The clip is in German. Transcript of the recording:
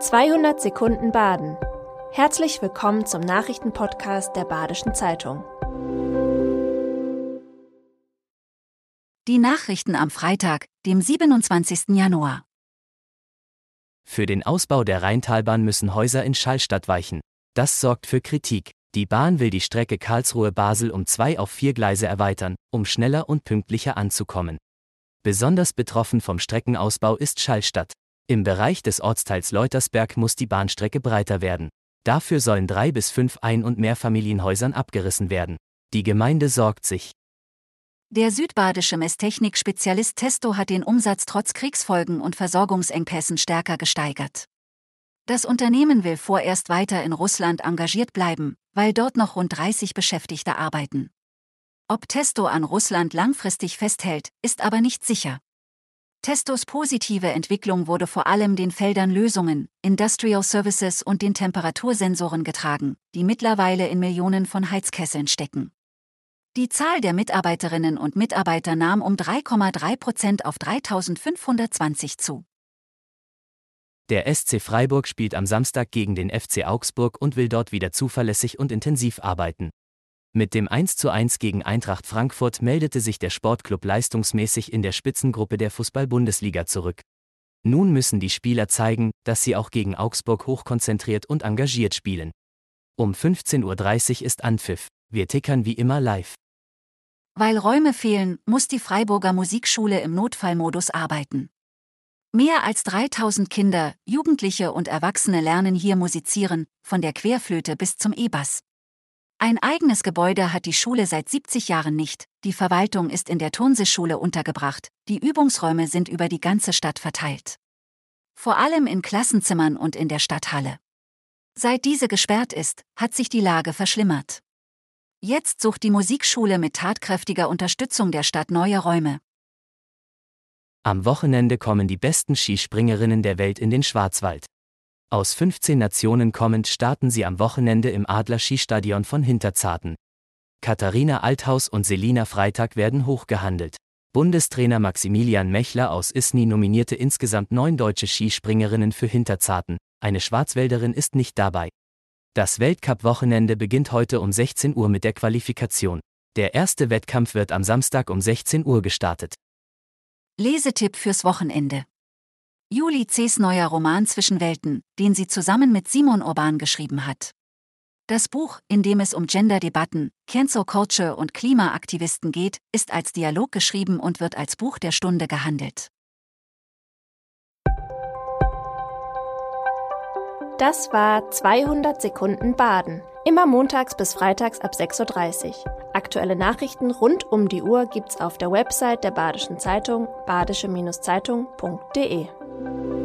200 Sekunden Baden. Herzlich willkommen zum Nachrichtenpodcast der Badischen Zeitung. Die Nachrichten am Freitag, dem 27. Januar. Für den Ausbau der Rheintalbahn müssen Häuser in Schallstadt weichen. Das sorgt für Kritik. Die Bahn will die Strecke Karlsruhe-Basel um zwei auf vier Gleise erweitern, um schneller und pünktlicher anzukommen. Besonders betroffen vom Streckenausbau ist Schallstadt. Im Bereich des Ortsteils Leutersberg muss die Bahnstrecke breiter werden. Dafür sollen drei bis fünf Ein- und Mehrfamilienhäusern abgerissen werden. Die Gemeinde sorgt sich. Der südbadische Messtechnik-Spezialist Testo hat den Umsatz trotz Kriegsfolgen und Versorgungsengpässen stärker gesteigert. Das Unternehmen will vorerst weiter in Russland engagiert bleiben, weil dort noch rund 30 Beschäftigte arbeiten. Ob Testo an Russland langfristig festhält, ist aber nicht sicher. Testos positive Entwicklung wurde vor allem den Feldern Lösungen, Industrial Services und den Temperatursensoren getragen, die mittlerweile in Millionen von Heizkesseln stecken. Die Zahl der Mitarbeiterinnen und Mitarbeiter nahm um 3,3 Prozent auf 3520 zu. Der SC Freiburg spielt am Samstag gegen den FC Augsburg und will dort wieder zuverlässig und intensiv arbeiten. Mit dem 1:1 gegen Eintracht Frankfurt meldete sich der Sportclub leistungsmäßig in der Spitzengruppe der Fußball-Bundesliga zurück. Nun müssen die Spieler zeigen, dass sie auch gegen Augsburg hochkonzentriert und engagiert spielen. Um 15.30 Uhr ist Anpfiff. Wir tickern wie immer live. Weil Räume fehlen, muss die Freiburger Musikschule im Notfallmodus arbeiten. Mehr als 3000 Kinder, Jugendliche und Erwachsene lernen hier musizieren, von der Querflöte bis zum E-Bass. Ein eigenes Gebäude hat die Schule seit 70 Jahren nicht, die Verwaltung ist in der Turnseeschule untergebracht, die Übungsräume sind über die ganze Stadt verteilt. Vor allem in Klassenzimmern und in der Stadthalle. Seit diese gesperrt ist, hat sich die Lage verschlimmert. Jetzt sucht die Musikschule mit tatkräftiger Unterstützung der Stadt neue Räume. Am Wochenende kommen die besten Skispringerinnen der Welt in den Schwarzwald. Aus 15 Nationen kommend starten sie am Wochenende im Adler Skistadion von Hinterzarten. Katharina Althaus und Selina Freitag werden hochgehandelt. Bundestrainer Maximilian Mechler aus Isny nominierte insgesamt neun deutsche Skispringerinnen für Hinterzarten, eine Schwarzwälderin ist nicht dabei. Das Weltcup-Wochenende beginnt heute um 16 Uhr mit der Qualifikation. Der erste Wettkampf wird am Samstag um 16 Uhr gestartet. Lesetipp fürs Wochenende. Juli C.'s neuer Roman Zwischen Welten, den sie zusammen mit Simon Urban geschrieben hat. Das Buch, in dem es um Gender-Debatten, Cancel Culture und Klimaaktivisten geht, ist als Dialog geschrieben und wird als Buch der Stunde gehandelt. Das war 200 Sekunden Baden. Immer montags bis freitags ab 6.30 Uhr. Aktuelle Nachrichten rund um die Uhr gibt's auf der Website der Badischen Zeitung badische-zeitung.de. Bye.